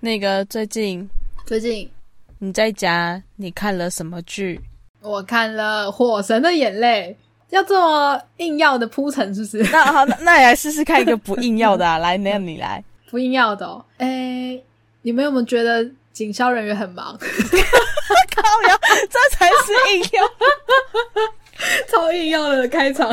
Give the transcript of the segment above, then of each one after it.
那个最近最近你在家你看了什么剧？我看了《火神的眼泪》，要这么硬要的铺陈，是不是？那好，那那你来试试看一个不硬要的啊！来，那你来。不硬要的哦。哎，你们有没有觉得警消人员很忙？靠呀，这才是硬要，超硬要的开场。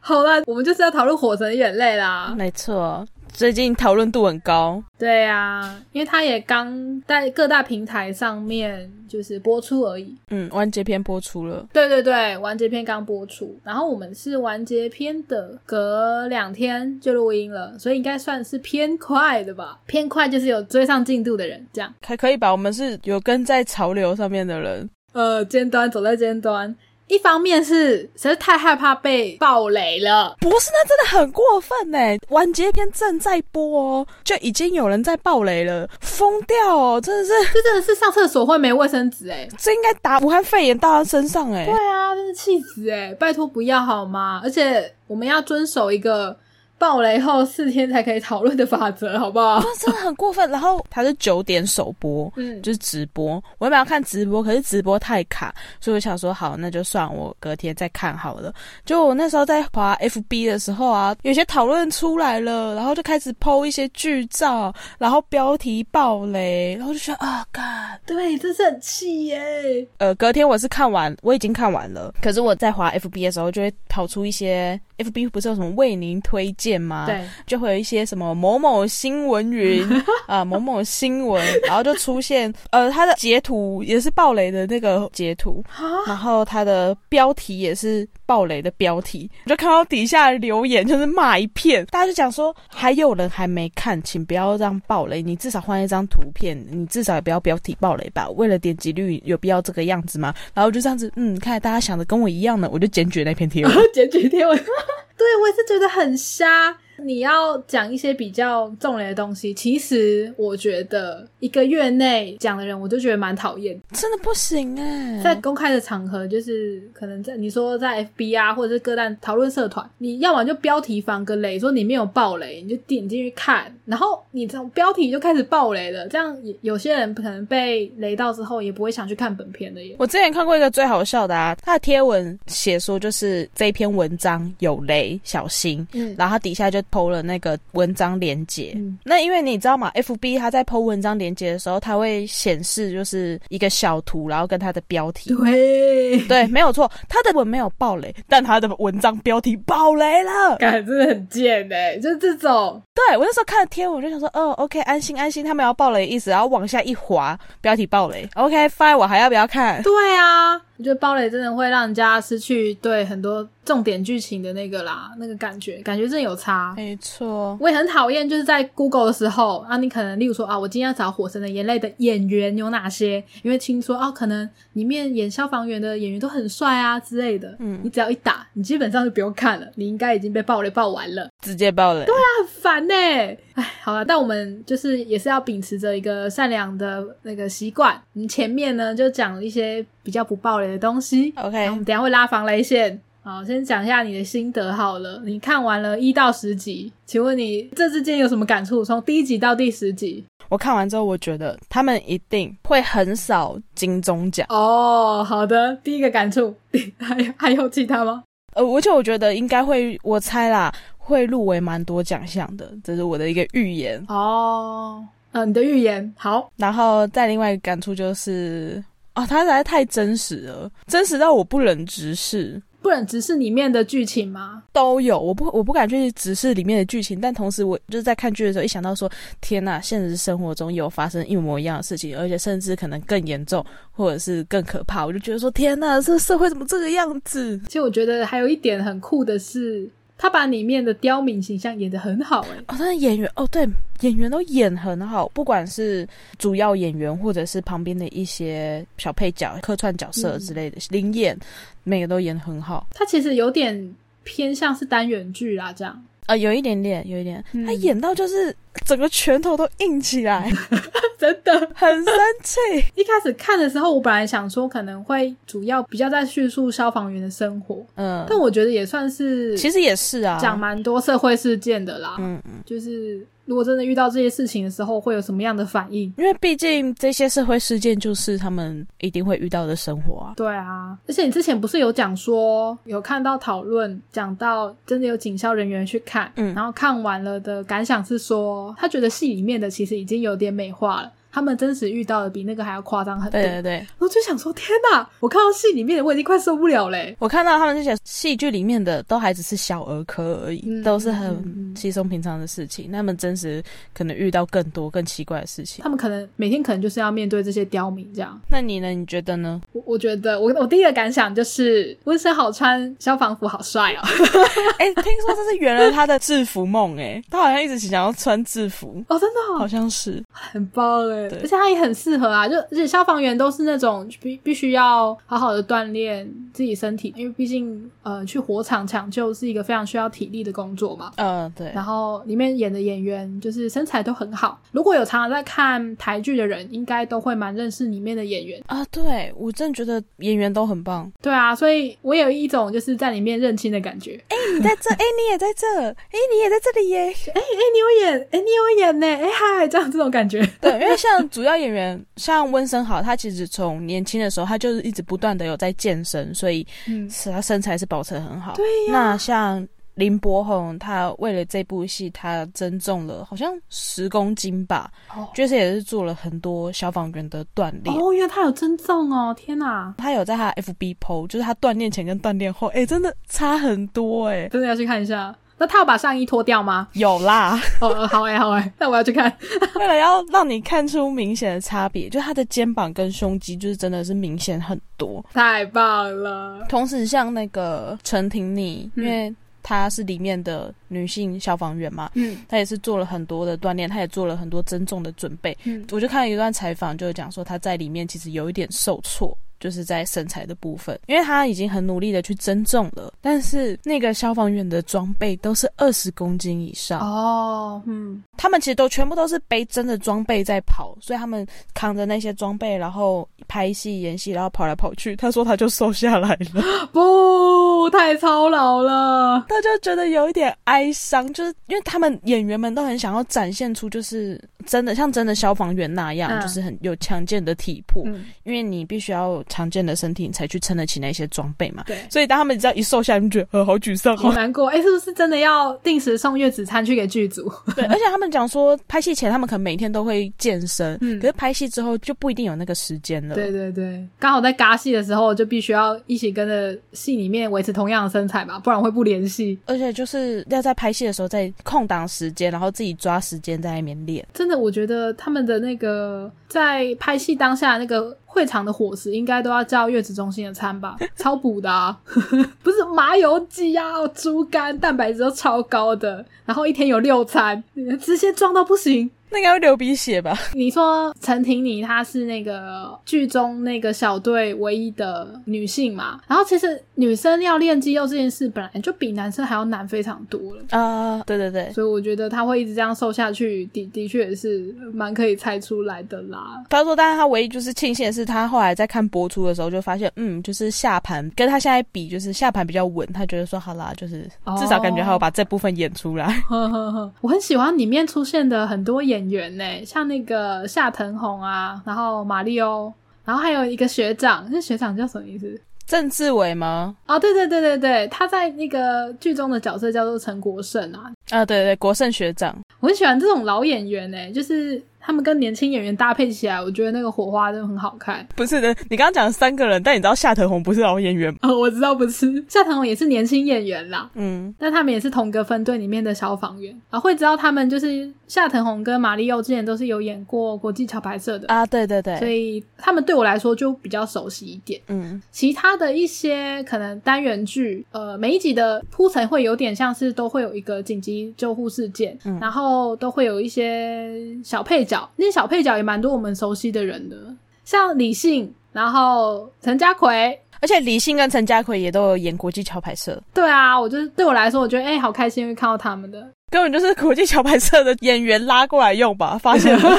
好啦，我们就是要讨论《火神的眼泪》啦。没错，最近讨论度很高。对呀，因为它也刚在各大平台上面就是播出而已。嗯，完结篇播出了。对对对，完结篇刚播出，然后我们是完结篇的隔两天就录音了，所以应该算是偏快的吧。偏快就是有追上进度的人，这样。还可以吧？我们是有跟在潮流上面的人。呃，尖端走在尖端。一方面是实在太害怕被暴雷了，不是，那真的很过分呢。完结篇正在播哦，就已经有人在暴雷了，疯掉哦，真的是，这真的是上厕所会没卫生纸哎，这应该打武汉肺炎到他身上哎。对啊，真是气死哎，拜托不要好吗？而且我们要遵守一个。爆雷后四天才可以讨论的法则，好不好？真的很过分。然后它是九点首播，嗯，就是直播。我原本要看直播，可是直播太卡，所以我想说，好，那就算我隔天再看好了。就我那时候在滑 FB 的时候啊，有些讨论出来了，然后就开始剖一些剧照，然后标题爆雷，然后就觉得啊，干，对，真是很气耶。呃，隔天我是看完，我已经看完了，可是我在滑 FB 的时候，就会跑出一些 FB 不是有什么为您推荐。吗？对，就会有一些什么某某新闻云 啊，某某新闻，然后就出现呃，它的截图也是暴雷的那个截图，然后它的标题也是暴雷的标题，我就看到底下留言就是骂一片，大家就讲说还有人还没看，请不要让暴雷，你至少换一张图片，你至少也不要标题暴雷吧，为了点击率有必要这个样子吗？然后就这样子，嗯，看来大家想的跟我一样呢，我就检举那篇贴文，检举贴文。对，我也是觉得很瞎。你要讲一些比较重雷的东西，其实我觉得一个月内讲的人，我就觉得蛮讨厌，真的不行哎。在公开的场合，就是可能在你说在 FB 啊，或者是各大讨论社团，你要么就标题防个雷，说你没有爆雷，你就点进去看，然后你从标题就开始爆雷了，这样有些人可能被雷到之后，也不会想去看本片的耶。我之前看过一个最好笑的啊，他的贴文写说就是这一篇文章有雷，小心，嗯，然后他底下就。剖了那个文章连接，那因为你知道吗？F B 它在剖文章连接的时候，它会显示就是一个小图，然后跟它的标题。对对，没有错，它的文没有爆雷，但它的文章标题爆雷了，感真的很贱哎，就是这种。对我那时候看了贴，我就想说，哦，OK，安心安心，他们要爆雷意思，然后往下一滑，标题爆雷，OK，Fine，我还要不要看？对啊。我觉得爆雷真的会让人家失去对很多重点剧情的那个啦，那个感觉，感觉真的有差。没错，我也很讨厌，就是在 Google 的时候啊，你可能例如说啊，我今天要找《火神的眼泪》的演员有哪些？因为听说啊，可能里面演消防员的演员都很帅啊之类的。嗯，你只要一打，你基本上就不用看了，你应该已经被暴雷爆完了，直接爆雷。对啊，很烦呢。哎，好了，但我们就是也是要秉持着一个善良的那个习惯。你前面呢就讲了一些比较不暴雷的东西，OK，我们等下会拉防雷线。好，先讲一下你的心得好了。你看完了一到十集，请问你这之间有什么感触？从第一集到第十集，我看完之后，我觉得他们一定会很少金钟奖。哦，好的，第一个感触，还还有其他吗？呃，而且我觉得应该会，我猜啦。会入围蛮多奖项的，这是我的一个预言哦。嗯，你的预言好。然后再另外一个感触就是，哦，它实在太真实了，真实到我不忍直视。不能直视里面的剧情吗？都有，我不我不敢去直视里面的剧情，但同时我就是在看剧的时候，一想到说，天呐，现实生活中有发生一模一样的事情，而且甚至可能更严重，或者是更可怕，我就觉得说，天呐，这社会怎么这个样子？其实我觉得还有一点很酷的是。他把里面的刁民形象演得很好，哎，哦，他的演员，哦，对，演员都演很好，不管是主要演员，或者是旁边的一些小配角、客串角色之类的，灵演，每个都演很好。他其实有点偏向是单元剧啦，这样。啊，有一点点，有一点，他演到就是整个拳头都硬起来，真的很生气。一开始看的时候，我本来想说可能会主要比较在叙述消防员的生活，嗯，但我觉得也算是，其实也是啊，讲蛮多社会事件的啦，嗯嗯，就是。如果真的遇到这些事情的时候，会有什么样的反应？因为毕竟这些社会事件就是他们一定会遇到的生活啊。对啊，而且你之前不是有讲说，有看到讨论讲到真的有警校人员去看，嗯然后看完了的感想是说，他觉得戏里面的其实已经有点美化了。他们真实遇到的比那个还要夸张很多，对对对，我就想说，天哪！我看到戏里面的我已经快受不了嘞。我看到他们这些戏剧里面的都还只是小儿科而已，嗯都是很稀松平常的事情。他们真实可能遇到更多更奇怪的事情。他们可能每天可能就是要面对这些刁民这样。那你呢？你觉得呢？我我觉得我我第一个感想就是温森好穿消防服好帅哦。哎、听说这是圆了他的制服梦，哎，他好像一直想要穿制服，哦，真的、好哦、像是。很棒哎，对而且他也很适合啊，就而且消防员都是那种必必须要好好的锻炼自己身体，因为毕竟呃去火场抢救是一个非常需要体力的工作嘛。嗯、对。然后里面演的演员就是身材都很好，如果有常常在看台剧的人，应该都会蛮认识里面的演员。啊，对我真的觉得演员都很棒。对啊，所以我有一种就是在里面认亲的感觉。哎、你在这，哎、你也在这，哎、你也在这里耶。哎哎，你有演，哎你有演呢，哎嗨，这样这种感觉。对，因为像主要演员，像温森豪，他其实从年轻的时候，他就是一直不断的有在健身，所以嗯，是他身材是保持得很好。对呀、那像林柏宏，他为了这部戏，他增重了好像十公斤吧，哦就是也是做了很多消防员的锻炼。哦，原来他有增重哦，天哪，他有在他 FB PO，就是他锻炼前跟锻炼后，哎、真的差很多哎、真的要去看一下。那他有把上衣脱掉吗？有啦，哦，呃好哎、好哎、那我要去看。为了要让你看出明显的差别，就他的肩膀跟胸肌就是真的是明显很多。太棒了！同时，像那个陈婷妮，嗯因为她是里面的女性消防员嘛，嗯她也是做了很多的锻炼，她也做了很多增重的准备。嗯，我就看了一段采访，就是讲说她在里面其实有一点受挫。就是在身材的部分，因为他已经很努力的去增重了，但是那个消防员的装备都是二十公斤以上，哦，嗯，他们其实都全部都是背真的装备在跑，所以他们扛着那些装备，然后拍戏演戏，然后跑来跑去。他说他就瘦下来了，不，太操劳了。他就觉得有一点哀伤，就是因为他们演员们都很想要展现出就是真的像真的消防员那样，嗯就是很有强健的体魄，嗯，因为你必须要有强健的身体，你才去撑得起那些装备嘛。对，所以当他们只要一瘦下来，你就觉得呃好沮丧哦。好 难过。哎、是不是真的要定时送月子餐去给剧组？对，而且他们讲说拍戏前他们可能每天都会健身，嗯可是拍戏之后就不一定有那个时间了。对对对，刚好在嘎戏的时候就必须要一起跟着戏里面维持同样的身材吧，不然会不联系。而且就是要在拍戏的时候，在空档时间，然后自己抓时间在那边练。真的，我觉得他们的那个在拍戏当下那个会场的伙食，应该都要叫月子中心的餐吧，超补的啊！不是麻油鸡啊、猪肝，蛋白质都超高的，然后一天有六餐，直接壮到不行。那应该会流鼻血吧？你说陈婷妮她是那个剧中那个小队唯一的女性嘛？然后其实女生要练肌肉这件事本来就比男生还要难非常多了。啊、对对对。所以我觉得她会一直这样瘦下去，的的确也是蛮可以猜出来的啦。他说，但是他唯一就是庆幸的是，他后来在看播出的时候就发现，嗯，就是下盘跟他现在比，就是下盘比较稳。他觉得说，好啦，就是哦至少感觉还有把这部分演出来。呵呵呵，我很喜欢里面出现的很多演员呢，像那个夏藤红啊，然后马里欧，然后还有一个学长，那学长叫什么意思？郑志伟吗？哦，对对对对对，他在那个剧中的角色叫做陈国胜啊。啊，对对，国胜学长。我很喜欢这种老演员呢，就是他们跟年轻演员搭配起来，我觉得那个火花真的很好看。不是的，你刚刚讲了三个人，但你知道夏藤红不是老演员吗？哦，我知道不是夏藤红也是年轻演员啦，嗯，但他们也是同个分队里面的消防员啊，会知道他们就是夏藤红跟马里奥之前都是有演过国际桥牌社的，啊，对对对所，以他们对我来说就比较熟悉一点。嗯，其他的一些可能单元剧，呃，每一集的铺陈会有点像是都会有一个紧急救护事件，嗯然后都会有一些小配角，那些小配角也蛮多我们熟悉的人的，像李信，然后陈家奎。而且李信跟陈家奎也都有演国际桥牌社，对啊，我就是对我来说，我觉得哎、好开心，会看到他们的。根本就是国际桥牌社的演员拉过来用吧？发现了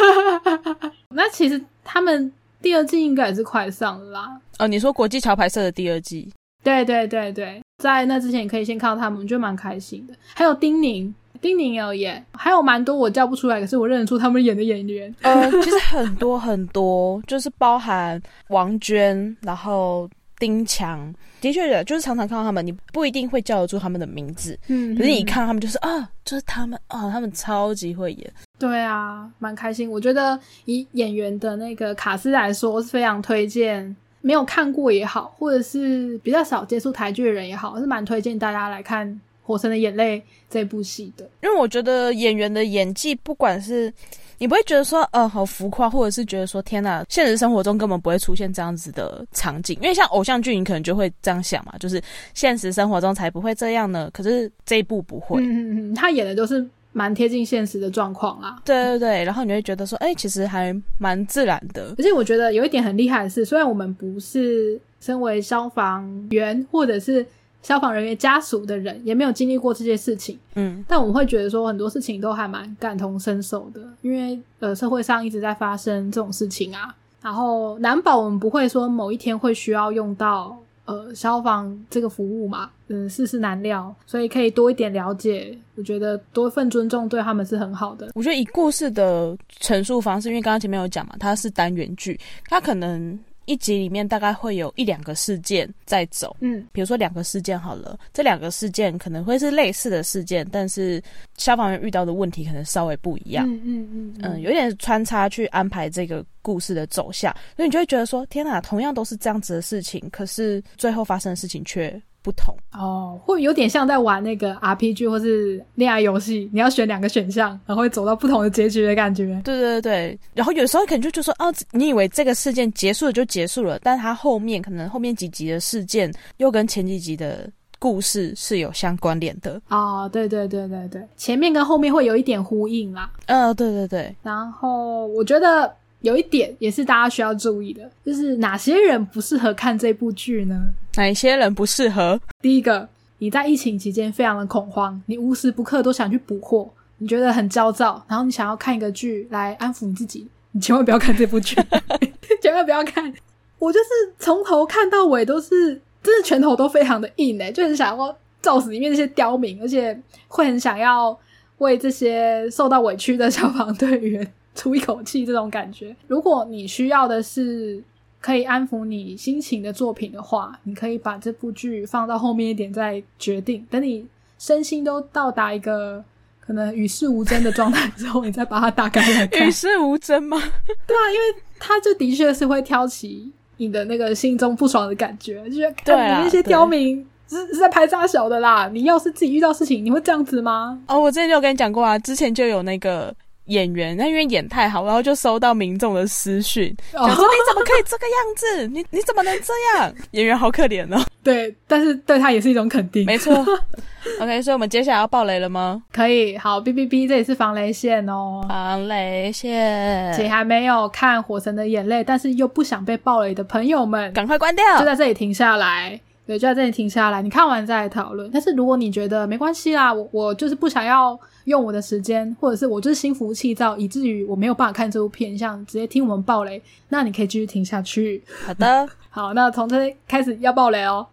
那其实他们第二季应该也是快上了啦。哦，你说国际桥牌社的第二季，对对对对，在那之前你可以先看到他们，我觉得蛮开心的。还有丁宁，丁宁也有演，还有蛮多我叫不出来，可是我认得出他们演的演员。呃，其实很多很多，就是包含王娟，然后丁强，的确的，就是常常看到他们，你不一定会叫得出他们的名字，嗯，可是你一看他们就是啊，就是他们啊，他们超级会演。对啊，蛮开心。我觉得以演员的那个卡斯来说，是非常推荐。没有看过也好，或者是比较少接触台剧的人也好，是蛮推荐大家来看《火神的眼泪》这部戏的。因为我觉得演员的演技，不管是你不会觉得说，呃，好浮夸，或者是觉得说，天哪，现实生活中根本不会出现这样子的场景。因为像偶像剧，你可能就会这样想嘛，就是现实生活中才不会这样呢。可是这一部不会，嗯嗯嗯，他演的都是。蛮贴近现实的状况啦，对对对，然后你会觉得说，哎，其实还蛮自然的。而且我觉得有一点很厉害的是，虽然我们不是身为消防员或者是消防人员家属的人，也没有经历过这些事情，嗯，但我们会觉得说很多事情都还蛮感同身受的，因为呃社会上一直在发生这种事情啊，然后难保我们不会说某一天会需要用到。呃，消防这个服务嘛，嗯，世事难料，所以可以多一点了解。我觉得多一份尊重对他们是很好的。我觉得以故事的陈述方式，因为刚刚前面有讲嘛，它是单元剧，它可能。一集里面大概会有一两个事件在走，嗯，比如说两个事件好了，这两个事件可能会是类似的事件，但是消防员遇到的问题可能稍微不一样，嗯嗯嗯，嗯，有点穿插去安排这个故事的走向，所以你就会觉得说，天哪，同样都是这样子的事情，可是最后发生的事情却。不同哦，会有点像在玩那个 RPG 或是恋爱游戏，你要选两个选项，然后会走到不同的结局的感觉。对对对然后有时候可能就就说，哦，你以为这个事件结束了就结束了，但它后面可能后面几集的事件又跟前几集的故事是有相关联的。哦，对对对对对，前面跟后面会有一点呼应啦。呃，对对对。然后我觉得。有一点也是大家需要注意的，就是哪些人不适合看这部剧呢？哪些人不适合？第一个，你在疫情期间非常的恐慌，你无时不刻都想去补货，你觉得很焦躁，然后你想要看一个剧来安抚你自己，你千万不要看这部剧，千万不要看。我就是从头看到尾都是，真的拳头都非常的硬诶，就很想要照死里面那些刁民，而且会很想要为这些受到委屈的消防队员。出一口气，这种感觉。如果你需要的是可以安抚你心情的作品的话，你可以把这部剧放到后面一点再决定。等你身心都到达一个可能与世无争的状态之后，你再把它打开来看。与世无争吗？对啊，因为它就的确是会挑起你的那个心中不爽的感觉，就是对你那些刁民是是在拍炸小的啦。你要是自己遇到事情，你会这样子吗？哦，我之前就有跟你讲过啊，之前就有那个。演员，那因为演太好，然后就收到民众的私讯，讲说你怎么可以这个样子？你你怎么能这样？演员好可怜哦。对，但是对他也是一种肯定。没错。OK，所以我们接下来要爆雷了吗？可以。好，B B B，，这里是防雷线哦。防雷线，请还没有看《火神的眼泪》，但是又不想被爆雷的朋友们，赶快关掉，就在这里停下来。对，就在这里停下来。你看完再来讨论。但是如果你觉得没关系啦，我我就是不想要用我的时间，或者是我就是心浮气躁，以至于我没有办法看这部片，像直接听我们爆雷，那你可以继续听下去。好的，好，那从这开始要爆雷哦。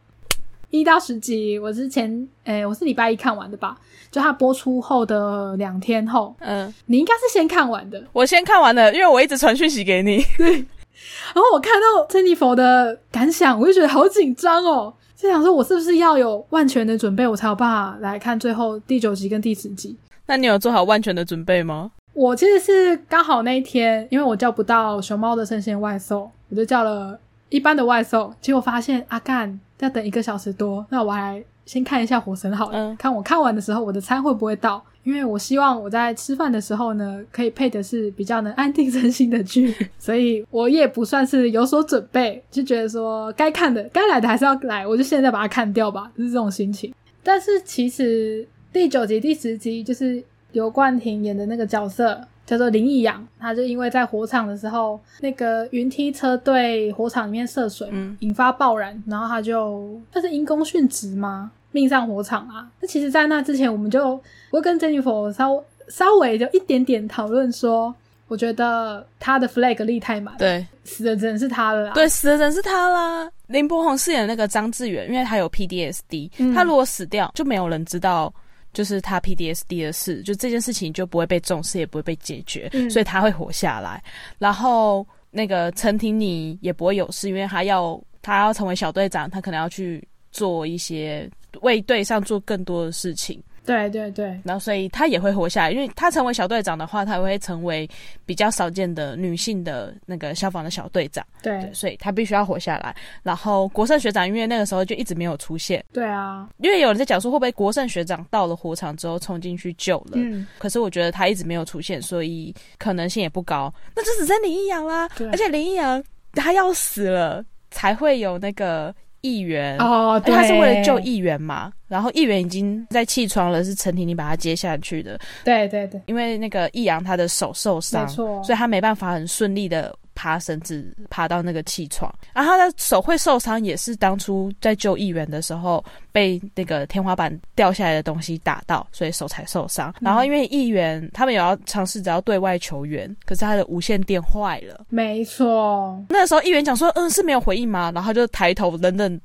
一到十集，我之前诶，我是礼拜一看完的吧？就它播出后的两天后，嗯，你应该是先看完的。我先看完的，因为我一直传讯息给你。对，然后我看到珍妮佛的感想，我就觉得好紧张哦。就想说，我是不是要有万全的准备，我才有办法来看最后第九集跟第十集？那你有做好万全的准备吗？我其实是刚好那一天，因为我叫不到熊猫的生鲜外送，我就叫了一般的外送，结果发现阿干要等一个小时多，那我还先看一下火神好了，看我看完的时候我的餐会不会到。因为我希望我在吃饭的时候呢，可以配的是比较能安定身心的剧，所以我也不算是有所准备，就觉得说该看的、该来的还是要来，我就现在把它看掉吧，就是这种心情。但是其实第九集、第十集就是刘冠廷演的那个角色叫做林义阳，他就因为在火场的时候，那个云梯车对火场里面涉水，引发爆燃，然后他就他是因公殉职吗？命丧火场啊！那其实，在那之前，我们就我跟 Jennifer 稍稍微就一点点讨论说，我觉得他的 flag 立太满，对，死的人是他了，对，死的人是他啦。林柏宏饰演那个张志远，因为他有 PDSD，他如果死掉，就没有人知道就是他 PDSD 的事，就这件事情就不会被重视，也不会被解决，嗯所以他会活下来。然后那个陈婷妮也不会有事，因为他要他要成为小队长，他可能要去做一些为队上做更多的事情。对对对，然后所以她也会活下来，因为她成为小队长的话，她也会成为比较少见的女性的那个消防的小队长，对。对，所以她必须要活下来。然后国胜学长因为那个时候就一直没有出现，对啊，因为有人在讲说会不会国胜学长到了火场之后冲进去救了，嗯，可是我觉得他一直没有出现，所以可能性也不高。那就只剩林一阳啦，而且林一阳他要死了才会有那个议员。哦，对，他是为了救议员嘛，然后议员已经在气窗了，是陈婷婷把他接下去的。对对对，因为那个易阳他的手受没伤，错，所以他没办法很顺利的爬绳子爬到那个气窗，然后他的手会受伤，也是当初在救议员的时候被那个天花板掉下来的东西打到，所以手才受伤。然后因为议员他们也要尝试着要对外求援，可是他的无线电坏了。没错，那时候议员讲说，嗯，是没有回应吗？然后他就抬头冷冷。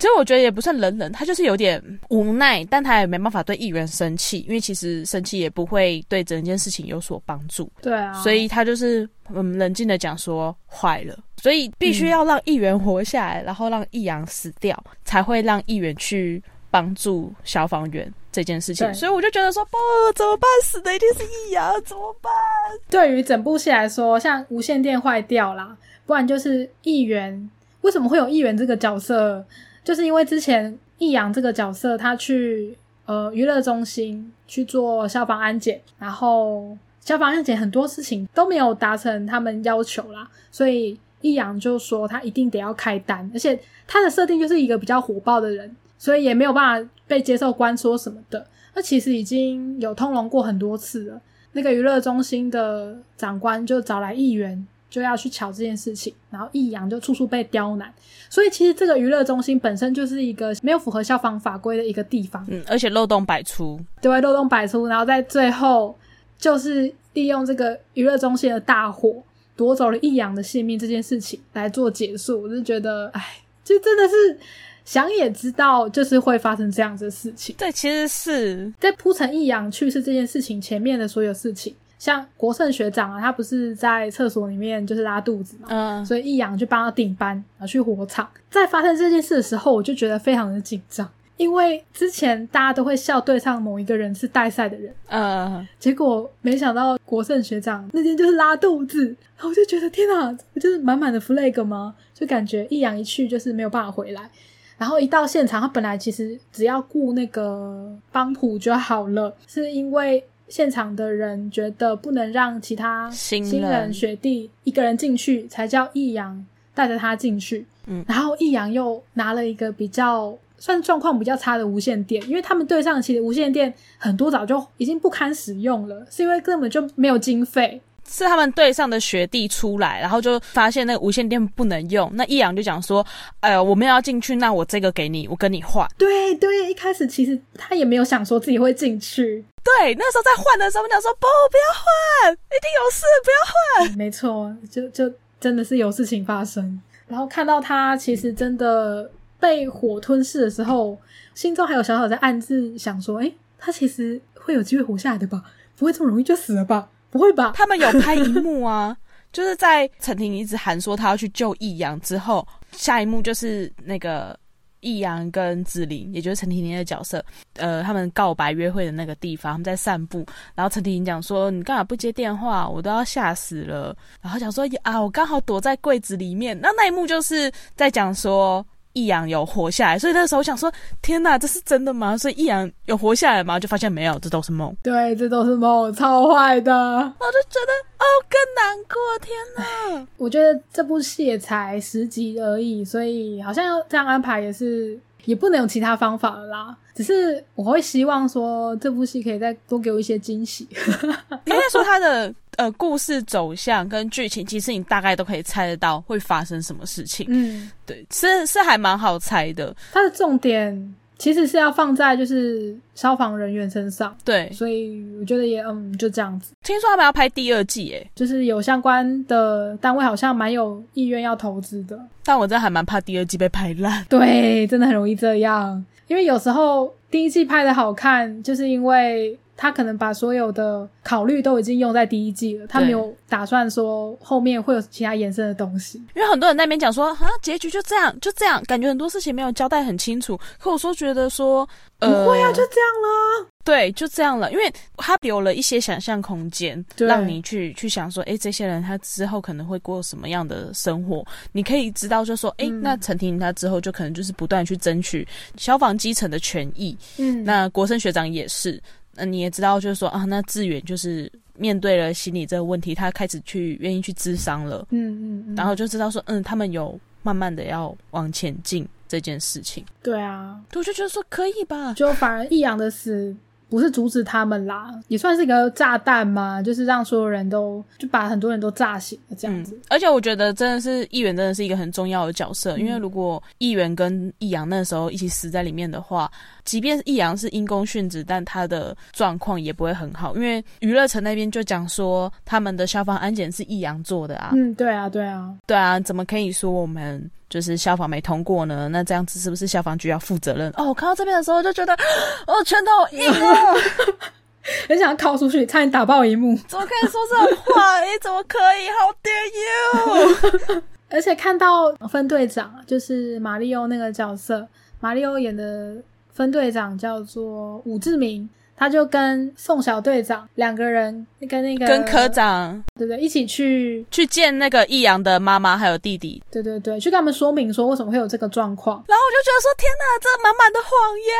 其实我觉得也不算冷冷，他就是有点无奈，但他也没办法对议员生气，因为其实生气也不会对整件事情有所帮助。对啊，所以他就是嗯冷静的讲说坏了，所以必须要让议员活下来，然后让易阳死掉，才会让议员去帮助消防员这件事情。所以我就觉得说，不怎么办？死的一定是易阳，怎么办？对于整部戏来说，像无线电坏掉啦，不然就是议员。为什么会有议员这个角色？就是因为之前易阳这个角色，他去呃娱乐中心去做消防安检，然后消防安检很多事情都没有达成他们要求啦，所以易阳就说他一定得要开单，而且他的设定就是一个比较火爆的人，所以也没有办法被接受关说什么的。那其实已经有通融过很多次了。那个娱乐中心的长官就找来议员，就要去瞧这件事情，然后易阳就处处被刁难，所以其实这个娱乐中心本身就是一个没有符合消防法规的一个地方，嗯，而且漏洞百出。对漏洞百出，然后在最后就是利用这个娱乐中心的大火夺走了易阳的性命这件事情来做结束，我就觉得，哎，就真的是想也知道，就是会发生这样子的事情。对，其实是在铺陈易阳去世这件事情前面的所有事情，像国胜学长啊，他不是在厕所里面就是拉肚子嘛，嗯，所以易阳就帮他顶班，然后去火场。在发生这件事的时候，我就觉得非常的紧张，因为之前大家都会笑对上某一个人是带赛的人，嗯，结果没想到国胜学长那天就是拉肚子，然后我就觉得天哪，不就是满满的 flag 吗？就感觉易阳一去就是没有办法回来。然后一到现场，他本来其实只要顾那个帮浦就好了，是因为现场的人觉得不能让其他新人学弟一个人进去，才叫易阳带着他进去。嗯然后易阳又拿了一个比较算状况比较差的无线电，因为他们队上其实无线电很多早就已经不堪使用了，是因为根本就没有经费。是他们队上的学弟出来，然后就发现那个无线电不能用。那易阳就讲说：“哎呀，我们要进去，那我这个给你，我跟你换。对对，一开始其实他也没有想说自己会进去，”对，那时候在换的时候，我们讲说：“不，不要换，一定有事，不要换。没错，就就真的是有事情发生。然后看到他其实真的被火吞噬的时候，心中还有小小在暗自想说：“哎，他其实会有机会活下来的吧？不会这么容易就死了吧？不会吧？”他们有拍一幕啊，就是在陈婷一直喊说他要去救易阳之后，下一幕就是那个易阳跟子琳，也就是陈婷婷的角色，呃，他们告白约会的那个地方，他们在散步，然后陈婷婷讲说：“你干嘛不接电话？我都要吓死了。”然后讲说：“啊，我刚好躲在柜子里面。”那那一幕就是在讲说。易阳有活下来，所以那时候我想说：天哪，这是真的吗？所以易阳有活下来吗？就发现没有，这都是梦。对，这都是梦，超坏的。我就觉得哦，更难过，天哪！我觉得这部戏也才十集而已，所以好像要这样安排也是也不能有其他方法了啦。只是我会希望说这部戏可以再多给我一些惊喜。应该说它的呃故事走向跟剧情，其实你大概都可以猜得到会发生什么事情。嗯，对，是是还蛮好猜的。它的重点其实是要放在就是消防人员身上，对，所以我觉得也嗯就这样子。听说他们要拍第二季，诶，就是有相关的单位好像蛮有意愿要投资的，但我真的还蛮怕第二季被拍烂。对，真的很容易这样，因为有时候第一季拍的好看，就是因为。他可能把所有的考虑都已经用在第一季了，他没有打算说后面会有其他延伸的东西。因为很多人那边讲说，啊，结局就这样，就这样，感觉很多事情没有交代很清楚。可我说觉得说，不会啊，就这样了。对，就这样了，因为他留了一些想象空间，让你去去想说，哎，这些人他之后可能会过什么样的生活？你可以知道，就说，哎，那陈婷他之后就可能就是不断去争取消防基层的权益。嗯，那国生学长也是。那你也知道，就是说啊，那志远就是面对了心理这个问题，他开始去愿意去咨商了，嗯嗯，然后就知道说，嗯，他们有慢慢的要往前进这件事情。对啊，我就觉得说可以吧，就反而易阳的死。不是阻止他们啦，也算是一个炸弹嘛，就是让所有人都就把很多人都炸醒了这样子。而且我觉得真的是议员真的是一个很重要的角色，因为如果议员跟易阳那时候一起死在里面的话，即便易阳是因公殉职，但他的状况也不会很好，因为娱乐城那边就讲说他们的消防安检是易阳做的啊。嗯，对啊，对啊，对啊，怎么可以说我们？就是消防没通过呢，那这样子是不是消防局要负责任？哦，我看到这边的时候就觉得，哦，拳头硬了，很想要靠出去，差点打爆一幕。怎么可以说这种话？你怎么可以？How dare you！而且看到分队长，就是马里奥那个角色，马里奥演的分队长叫做武志明。他就跟宋小队长两个人，跟那个跟科长，对对，一起去去见那个易阳的妈妈还有弟弟，对对对，去跟他们说明说为什么会有这个状况。然后我就觉得说，天哪，这满满的谎言，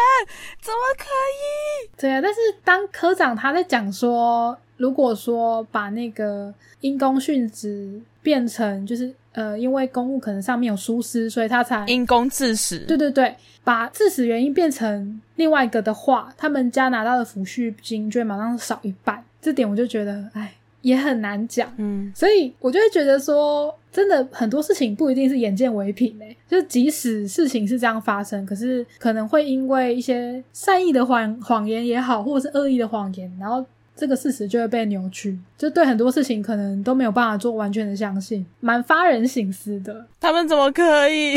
怎么可以？对啊，但是当科长他在讲说，如果说把那个因公殉职变成就是呃，因为公务可能上面有疏失，所以他才因公致死。对对对。把致死原因变成另外一个的话，他们家拿到的抚恤金就会马上少一半。这点我就觉得，哎，也很难讲。嗯，所以我就会觉得说，真的很多事情不一定是眼见为凭诶。就即使事情是这样发生，可是可能会因为一些善意的谎谎言也好，或者是恶意的谎言，然后。这个事实就会被扭曲，就对很多事情可能都没有办法做完全的相信，蛮发人省思的。他们怎么可以？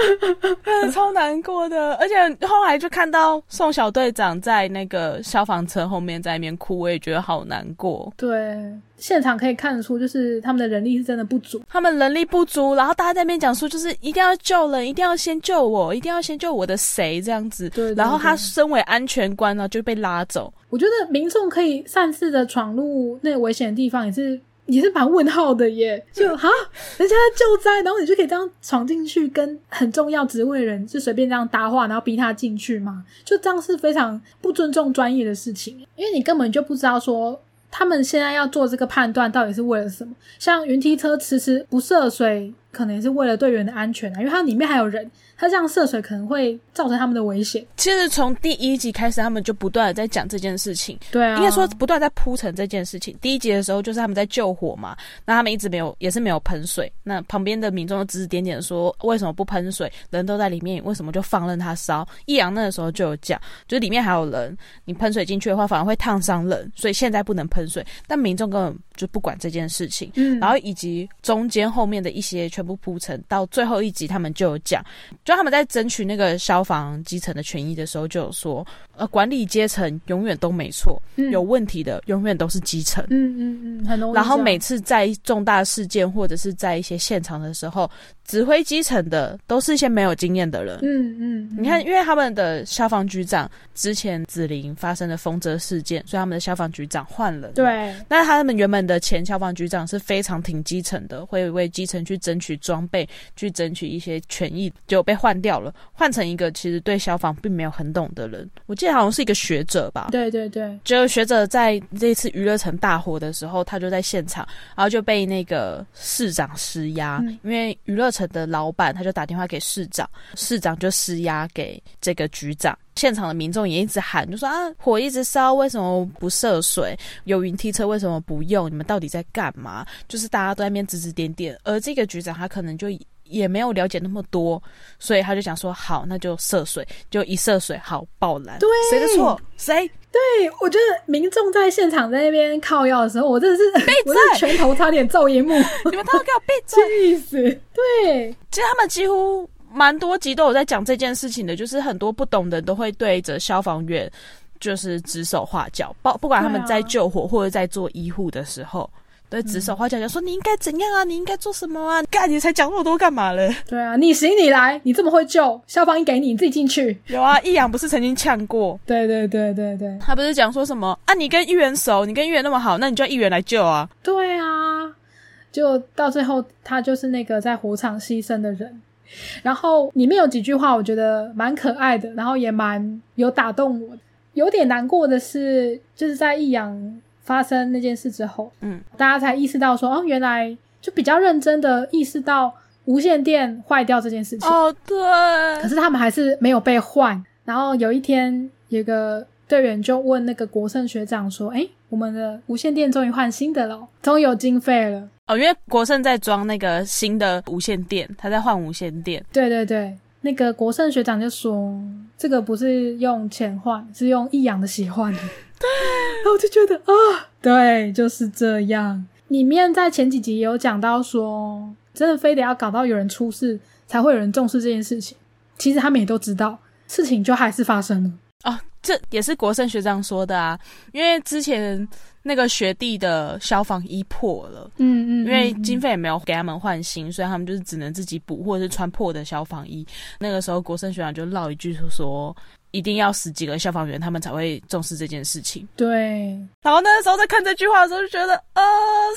超难过的，而且后来就看到宋小队长在那个消防车后面在那边哭，我也觉得好难过。对。现场可以看得出，就是他们的人力是真的不足，他们人力不足，然后大家在那边讲说，就是一定要救人，一定要先救我，一定要先救我的谁这样子。对。然后他身为安全官呢，就被拉走。我觉得民众可以擅自的闯入那个危险的地方，也是也是蛮问号的耶。就哈，人家在救灾，然后你就可以这样闯进去，跟很重要职位人就随便这样搭话，然后逼他进去吗？就这样是非常不尊重专业的事情，因为你根本就不知道说。他们现在要做这个判断，到底是为了什么？像云梯车迟迟不涉水，可能也是为了队员的安全啊，因为它里面还有人。他这样涉水可能会造成他们的危险。其实从第一集开始，他们就不断的在讲这件事情。对啊，应该说不断在铺陈这件事情。第一集的时候就是他们在救火嘛，那他们一直没有，也是没有喷水。那旁边的民众都指指点点说，为什么不喷水？人都在里面，为什么就放任它烧？易阳那个时候就有讲，就是里面还有人，你喷水进去的话，反而会烫伤人，所以现在不能喷水。但民众根本就不管这件事情。嗯，然后以及中间后面的一些全部铺陈，到最后一集他们就有讲。就他们在争取那个消防基层的权益的时候，就有说，呃，管理阶层永远都没错，有问题的永远都是基层。嗯嗯嗯，很然后每次在重大事件或者是在一些现场的时候。指挥基层的都是一些没有经验的人。嗯嗯，你看，因为他们的消防局长之前紫林发生的风泽事件，所以他们的消防局长换了。对，那他们原本的前消防局长是非常挺基层的，会为基层去争取装备，去争取一些权益，就被换掉了，换成一个其实对消防并没有很懂的人。我记得好像是一个学者吧。对对对，就学者在这次娱乐城大火的时候，他就在现场，然后就被那个市长施压，因为娱乐。城的老板他就打电话给市长，市长就施压给这个局长。现场的民众也一直喊，就说啊，火一直烧，为什么不涉水？有云梯车为什么不用？你们到底在干嘛？就是大家都在那边指指点点。而这个局长他可能就也没有了解那么多，所以他就想说好，那就涉水，就一涉水好爆蓝。对，谁的错？谁？对，我觉得民众在现场在那边靠药的时候，我真的是，我是拳头差点揍荧幕。你们都要给我闭嘴！气死！对，其实他们几乎蛮多集都有在讲这件事情的，就是很多不懂的都会对着消防员就是指手画脚，不不管他们在救火或者在做医护的时候。对，指手画脚，就说你应该怎样啊？你应该做什么啊？干，你才讲那么多干嘛嘞？对啊，你行你来，你这么会救，消防衣给你，你自己进去。有啊，易阳不是曾经呛过？对对对对对，他不是讲说什么啊？你跟议员熟，你跟议员那么好，那你就议员来救啊？对啊，就到最后，他就是那个在火场牺牲的人。然后里面有几句话，我觉得蛮可爱的，然后也蛮有打动我。有点难过的是，就是在易阳。发生那件事之后，嗯，大家才意识到说，哦，原来就比较认真的意识到无线电坏掉这件事情。哦，对。可是他们还是没有被换。然后有一天，有个队员就问那个国胜学长说：“哎，我们的无线电终于换新的了，终于有经费了。”哦，因为国胜在装那个新的无线电，他在换无线电。对对对，那个国胜学长就说：“这个不是用钱换，是用易阳的血换的。”然后我就觉得啊，对，就是这样。里面在前几集也有讲到说，真的非得要搞到有人出事，才会有人重视这件事情。其实他们也都知道，事情就还是发生了。哦，这也是国胜学长说的啊，因为之前。那个学弟的消防衣破了，嗯嗯，因为经费也没有给他们换新，所以他们就是只能自己补，或者是穿破的消防衣。那个时候，国生学长就唠一句说：“一定要十几个消防员，他们才会重视这件事情。”对。然后那个时候在看这句话的时候，就觉得啊，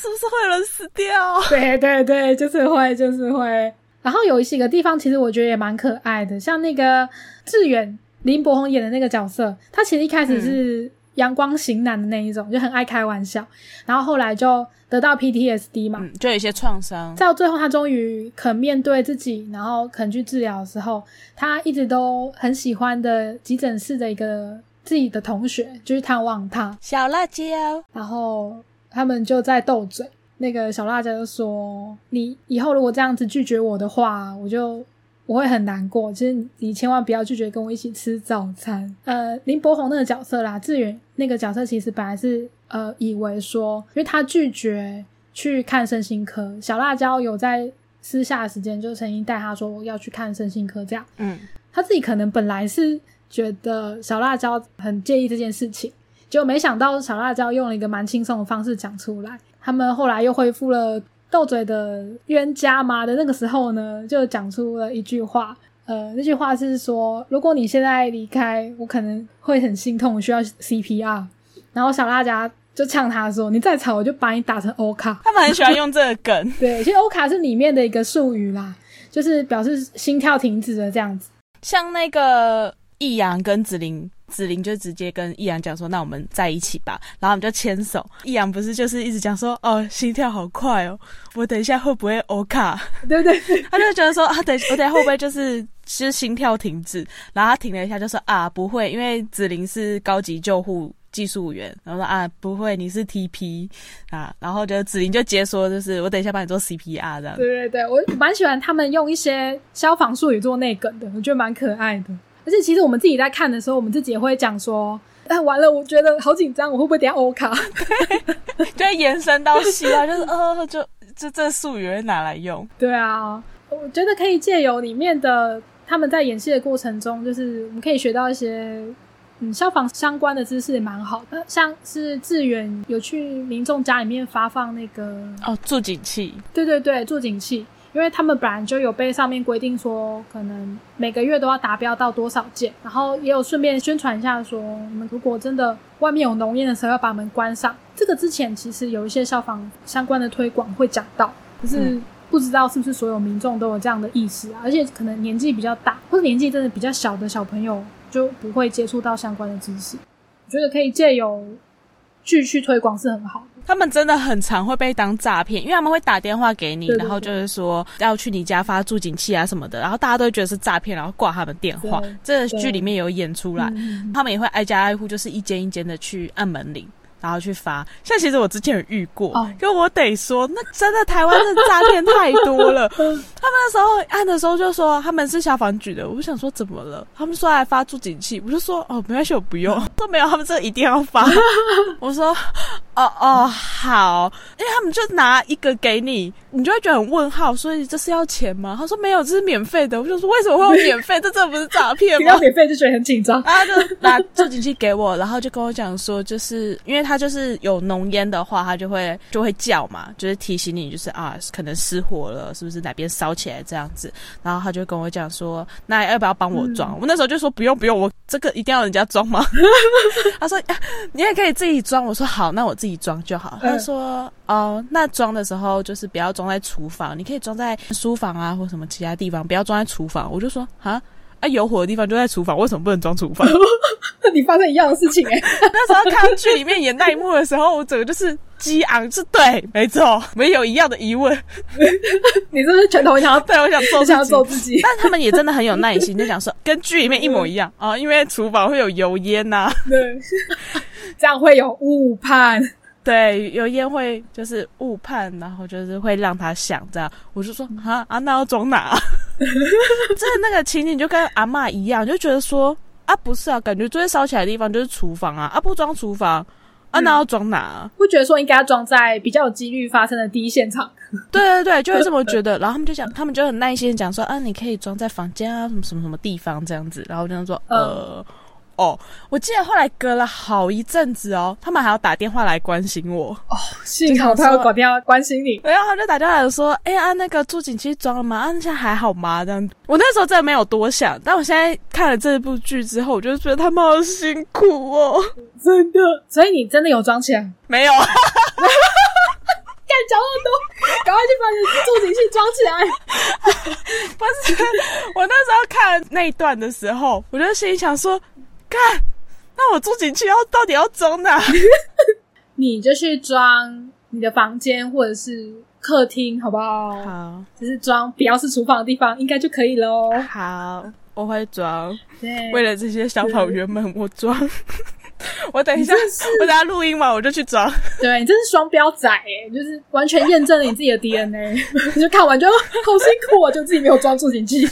是不是会有人死掉？对对对，就是会，就是会。然后有几个地方，其实我觉得也蛮可爱的，像那个志远林柏宏演的那个角色，他其实一开始是。阳光型男的那一种，就很爱开玩笑，然后后来就得到 PTSD 嘛，就有一些创伤。到最后，他终于肯面对自己，然后肯去治疗的时候，他一直都很喜欢的急诊室的一个自己的同学，就是探望他。小辣椒，然后他们就在斗嘴，那个小辣椒就说：“你以后如果这样子拒绝我的话，我就。”我会很难过，其实你千万不要拒绝跟我一起吃早餐。呃，林柏宏那个角色啦，志远那个角色其实本来是呃以为说，因为他拒绝去看身心科，小辣椒有在私下的时间就曾经带他说要去看身心科，这样，嗯，他自己可能本来是觉得小辣椒很介意这件事情，结果没想到小辣椒用了一个蛮轻松的方式讲出来，他们后来又恢复了。斗嘴的冤家嘛的那个时候呢，就讲出了一句话，呃，那句话是说，如果你现在离开，我可能会很心痛，我需要 CPR。然后小辣椒就呛他说：“你再吵，我就把你打成欧卡。”他们很喜欢用这个梗，对，其实欧卡是里面的一个术语啦，就是表示心跳停止的这样子。像那个易阳跟子琳。子琳就直接跟易阳讲说：“那我们在一起吧。”然后我们就牵手。易阳不是就是一直讲说：“哦，心跳好快哦，我等一下会不会欧卡？对不对？”他就觉得说：“啊，等我等下会不会就是是心跳停止？”然后他停了一下，就说：“啊，不会，因为子琳是高级救护技术员。”然后说：“啊，不会，你是 TP 啊。”然后就子琳就接说：“就是我等一下帮你做 CPR 这样。”对对对，我蛮喜欢他们用一些消防术语做内梗的，我觉得蛮可爱的。而且其实我们自己在看的时候，我们自己也会讲说：“哎，完了，我觉得好紧张，我会不会等下欧卡？”就会延伸到戏啊，就是呃，就这这术语拿来用。对啊，我觉得可以借由里面的他们在演戏的过程中，就是我们可以学到一些嗯消防相关的知识，也蛮好的。像是志远有去民众家里面发放那个哦助警器，对对对，助警器。因为他们本来就有被上面规定说，可能每个月都要达标到多少件，然后也有顺便宣传一下说，你们如果真的外面有浓烟的时候，要把门关上。这个之前其实有一些消防相关的推广会讲到，可是不知道是不是所有民众都有这样的意识啊？而且可能年纪比较大或者年纪真的比较小的小朋友就不会接触到相关的知识。我觉得可以借由继续推广是很好的。他们真的很常会被当诈骗，因为他们会打电话给你，然后就是说要去你家发助警器啊什么的，然后大家都觉得是诈骗，然后挂他们电话。这个剧里面有演出来，他们也会挨家挨户，就是一间一间的去按门铃，然后去发。像其实我之前有遇过，因为我得说，那真的台湾的诈骗太多了。他们那时候按的时候就说他们是消防局的，我就想说怎么了？他们说来发助警器，我就说哦没关系，我不用。都没有，他们这一定要发。我说哦哦好，因为他们就拿一个给你，你就会觉得很问号，所以这是要钱吗？他说没有，这是免费的。我就说为什么会有免费？这真的不是诈骗吗？免费就觉得很紧张。他 就拿助警器给我，然后就跟我讲说，就是因为他就是有浓烟的话，他就会就会叫嘛，就是提醒你，就是啊可能失火了，是不是哪边烧起来这样子？然后他就跟我讲说，那要不要帮我装？我那时候就说不用不用，我这个一定要人家装吗？他说你也可以自己装。我说好，那我自己装就好。他说哦，那装的时候就是不要装在厨房，你可以装在书房啊或什么其他地方，不要装在厨房。我就说啊。啊，有火的地方就在厨房，为什么不能装厨房？你发生一样的事情哎！那时候看剧里面演那一幕的时候，我整个就是激昂，是对，没错，没有一样的疑问。你是不是拳头想要对我想揍想要揍自己？但他们也真的很有耐心，就想说跟剧里面一模一样啊，因为厨房会有油烟呐，对，这样会有误判。对，有烟会就是误判，然后就是会让他想这样。我就说啊啊，那要装哪？这那个情景就跟阿妈一样，就觉得说啊，不是啊，感觉最烧起来的地方就是厨房啊，啊不装厨房啊，那要装哪？不觉得说应该要装在比较有几率发生的第一现场？对对对，就会这么觉得。然后他们就讲，他们就很耐心讲说啊，你可以装在房间啊，什么什么什么地方这样子。然后我就说呃。哦，我记得后来隔了好一阵子哦，他们还要打电话来关心我哦，幸好他有打电话关心你，然后他就打电话说：“哎呀，那个助警器装了吗？啊，现在还好吗？”这样，我那时候真的没有多想，但我现在看了这部剧之后，我就觉得他们好辛苦哦，真的。所以你真的有装起来？没有，干讲那么多，赶快去把你助警器装起来。不是，我那时候看那一段的时候，我就心里想说。看，那我住进去要到底要装哪？你就去装你的房间或者是客厅，好不好？好，就是装不要是厨房的地方，应该就可以喽。好，我会装。对，为了这些小跑员们，我装。我等一下，我等下录音嘛，我就去装。对你真是双标仔哎，就是完全验证了你自己的 DNA。你就看完就好辛苦啊，就自己没有装助警器。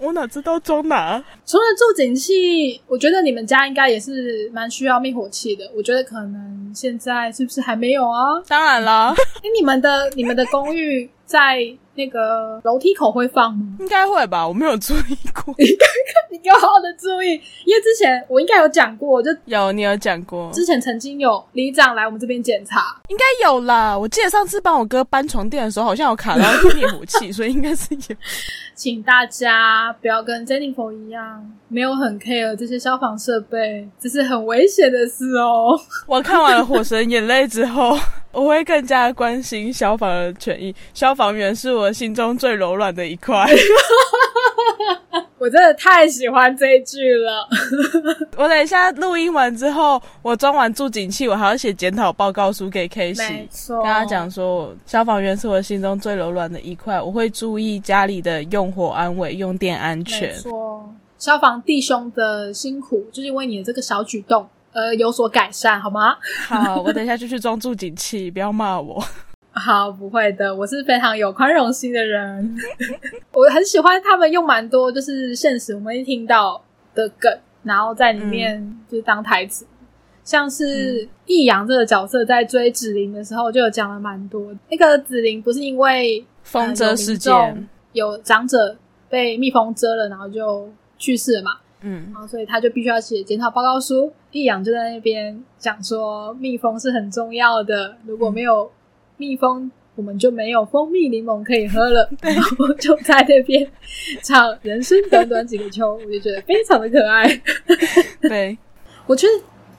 我哪知道装哪？除了助警器，我觉得你们家应该也是蛮需要灭火器的。我觉得可能现在是不是还没有啊？当然了，哎，你们的你们的公寓在。那个楼梯口会放吗？应该会吧，我没有注意过。你给我好好的注意，因为之前我应该有讲过，就有你有讲过，之前曾经有里长来我们这边检查，应该有啦。我记得上次帮我哥搬床垫的时候，好像有卡到灭火器，所以应该是有。请大家不要跟 Jennifer 一样，没有很 care 这些消防设备，这是很危险的事哦。我看完了《火神眼泪》之后。我会更加关心消防的权益。消防员是我心中最柔软的一块。我真的太喜欢这一句了。我等一下录音完之后，我装完助警器，我还要写检讨报告书给 K 西，跟他讲说，消防员是我心中最柔软的一块。我会注意家里的用火安危、用电安全。说消防弟兄的辛苦，就是因为你的这个小举动。呃，有所改善，好吗？好，我等一下就去装助警器，不要骂我。好，不会的，我是非常有宽容心的人。我很喜欢他们用蛮多就是现实我们一听到的梗，然后在里面就是当台词，像是易阳这个角色在追紫菱的时候就有讲了蛮多。那个紫菱不是因为风遮事件，有长者被蜜蜂蛰了，然后就去世了嘛。嗯，然后所以他就必须要写检讨报告书。易阳就在那边讲说，蜜蜂是很重要的，如果没有蜜蜂，我们就没有蜂蜜柠檬可以喝了。然后就在那边唱“人生短短几个秋”，我就觉得非常的可爱。对，我觉得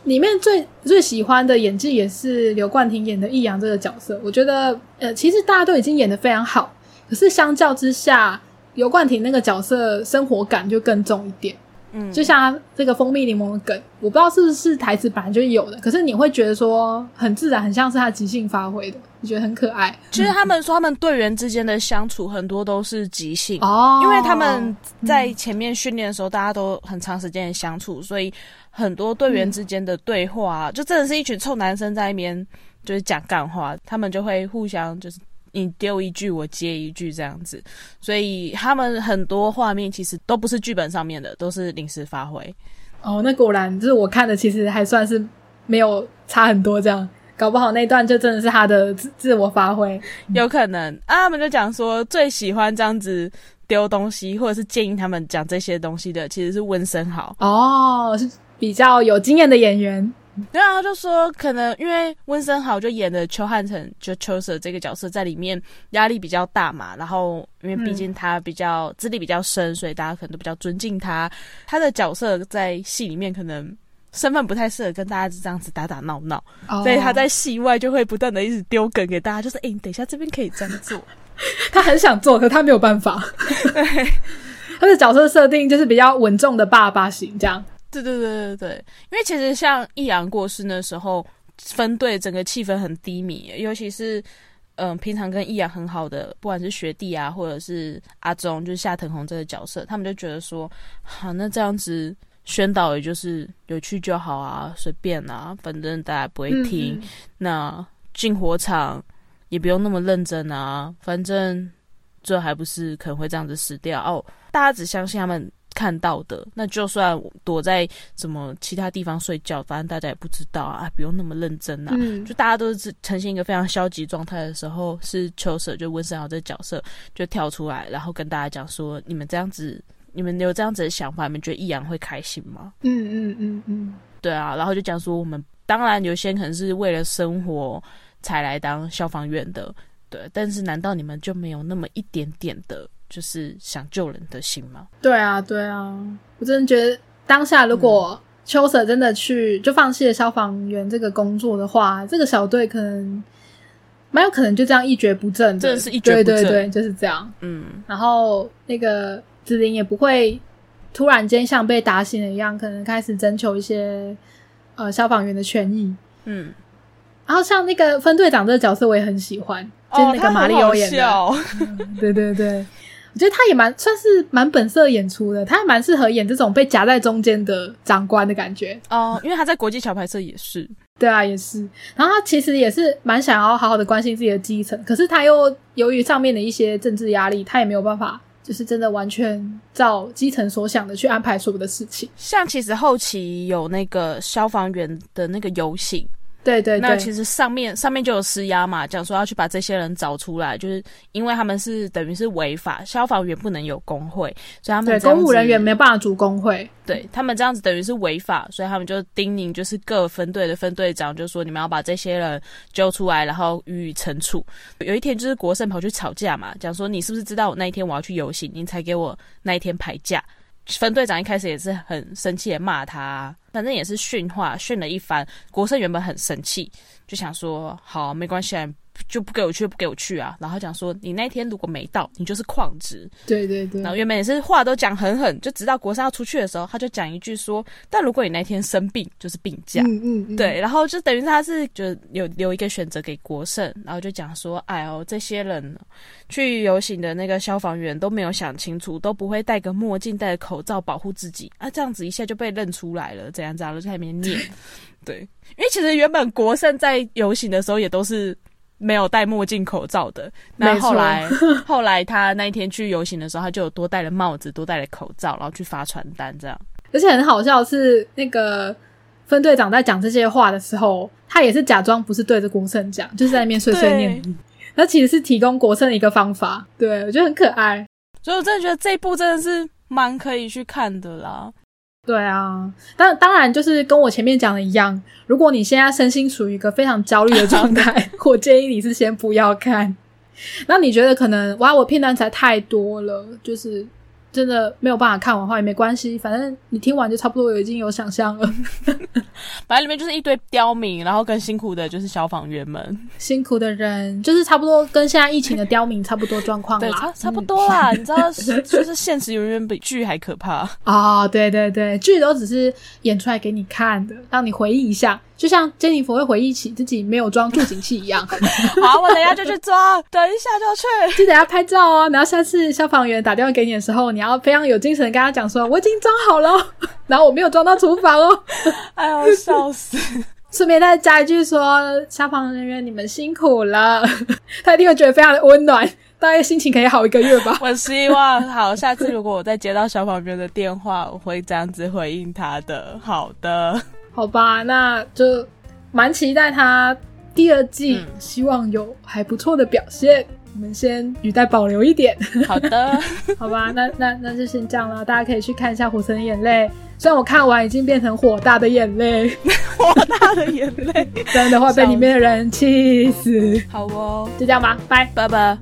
里面最最喜欢的演技也是刘冠廷演的易阳这个角色。我觉得，呃，其实大家都已经演的非常好，可是相较之下，刘冠廷那个角色生活感就更重一点。嗯，就像这个蜂蜜柠檬的梗，我不知道是不是台词本来就有的，可是你会觉得说很自然，很像是他即兴发挥的，你觉得很可爱。其实他们说他们队员之间的相处很多都是即兴哦，因为他们在前面训练的时候，大家都很长时间的相处，所以很多队员之间的对话，就真的是一群臭男生在那边就是讲干话，他们就会互相就是。你丢一句我接一句这样子，所以他们很多画面其实都不是剧本上面的，都是临时发挥。哦，那果然就是我看的，其实还算是没有差很多，这样搞不好那段就真的是他的自自我发挥，有可能啊。他们就讲说最喜欢这样子丢东西，或者是建议他们讲这些东西的，其实是温森豪哦，是比较有经验的演员。对啊，就说可能因为温森豪就演的邱汉成就邱 Sir 这个角色在里面压力比较大嘛，然后因为毕竟他比较资历比较深，所以大家可能都比较尊敬他。他的角色在戏里面可能身份不太适合跟大家这样子打打闹闹，所以他在戏外就会不断的一直丢梗给大家，就是哎，你等一下这边可以这样做。他很想做，可他没有办法。对，他的角色设定就是比较稳重的爸爸型这样。对对对对对，因为其实像易阳过世那时候，分队整个气氛很低迷，尤其是嗯，平常跟易阳很好的，不管是学弟啊，或者是阿忠，就是夏腾红这个角色，他们就觉得说，好，那这样子宣导也就是有趣就好啊，随便啊，反正大家不会听。那进火场也不用那么认真啊，反正这还不是可能会这样子死掉哦。大家只相信他们。看到的，那就算躲在什么其他地方睡觉，反正大家也不知道啊，不用那么认真啊。就大家都是呈现一个非常消极状态的时候，是秋舍就温森豪这个角色就跳出来，然后跟大家讲说：你们这样子，你们有这样子的想法，你们觉得易阳会开心吗？嗯嗯嗯嗯，对啊，然后就讲说，我们当然有些人可能是为了生活才来当消防员的，对，但是难道你们就没有那么一点点的？就是想救人的心吗？对啊，对啊，我真的觉得当下如果秋舍真的去就放弃了消防员这个工作的话，这个小队可能蛮有可能就这样一蹶不振。真的是一蹶不振，对对对，就是这样。嗯，然后那个子林也不会突然间像被打醒了一样，可能开始征求一些呃消防员的权益。嗯，然后像那个分队长这个角色，我也很喜欢，就是那个马里欧演的。对对对。我觉得他也蛮算是蛮本色演出的，他还蛮适合演这种被夹在中间的长官的感觉哦。因为他在国际桥牌社也是，对啊，也是。然后他其实也是蛮想要好好的关心自己的基层，可是他又由于上面的一些政治压力，他也没有办法，就是真的完全照基层所想的去安排所有的事情。像其实后期有那个消防员的那个游行。对对，那其实上面上面就有施压嘛，讲说要去把这些人找出来，就是因为他们是等于是违法，消防员不能有工会，所以他们对公务人员没办法组工会，对他们这样子等于是违法，所以他们就叮咛就是各分队的分队长，就说你们要把这些人揪出来，然后予以惩处。有一天就是国胜跑去吵架嘛，讲说你是不是知道我那一天我要去游行，你才给我那一天排假。分队长一开始也是很生气的骂他，反正也是训话训了一番。国胜原本很生气，就想说好没关系。就不给我去，不给我去啊！然后讲说，你那天如果没到，你就是旷职。对对对。然后原本也是话都讲狠狠，就直到国山要出去的时候，他就讲一句说：但如果你那天生病，就是病假。嗯嗯。对，然后就等于他是就有留一个选择给国胜，然后就讲说：哎呦，这些人去游行的那个消防员都没有想清楚，都不会戴个墨镜、戴个口罩保护自己啊！这样子一下就被认出来了，怎样怎样就在那边念。对，因为其实原本国胜在游行的时候也都是。没有戴墨镜口罩的，那后来 后来他那一天去游行的时候，他就有多戴了帽子，多戴了口罩，然后去发传单这样。而且很好笑是，那个分队长在讲这些话的时候，他也是假装不是对着国胜讲，就是在那边碎碎念。那其实是提供国胜一个方法，对我觉得很可爱。所以我真的觉得这一部真的是蛮可以去看的啦。对啊，但当然就是跟我前面讲的一样，如果你现在身心处于一个非常焦虑的状态，我建议你是先不要看。那你觉得可能哇，我片段才太多了，就是。真的没有办法看完话也没关系，反正你听完就差不多已经有想象了。反正里面就是一堆刁民，然后更辛苦的就是消防员们，辛苦的人就是差不多跟现在疫情的刁民差不多状况啦，差差不多啦。你知道，就是现实永远比剧还可怕啊！对对对，剧都只是演出来给你看的，让你回忆一下。就像珍妮佛会回忆起自己没有装助警器一样。好，我等一下就去装，等一下就去。记得要拍照哦。然后下次消防员打电话给你的时候，你要非常有精神跟他讲说：“我已经装好了，然后我没有装到厨房哦。”哎呦，笑死！顺便再加一句说，消防人员你们辛苦了，他一定会觉得非常的温暖，大概心情可以好一个月吧。我希望好，下次如果我再接到消防员的电话，我会这样子回应他的。好的，好吧，那就蛮期待他第二季，希望有还不错的表现。我们先语带保留一点。好的，好吧，那那那就先这样了。大家可以去看一下《火神的眼泪》，虽然我看完已经变成火大的眼泪，火大的眼泪，真的会被里面的人气死。好哦，就这样吧，拜拜拜。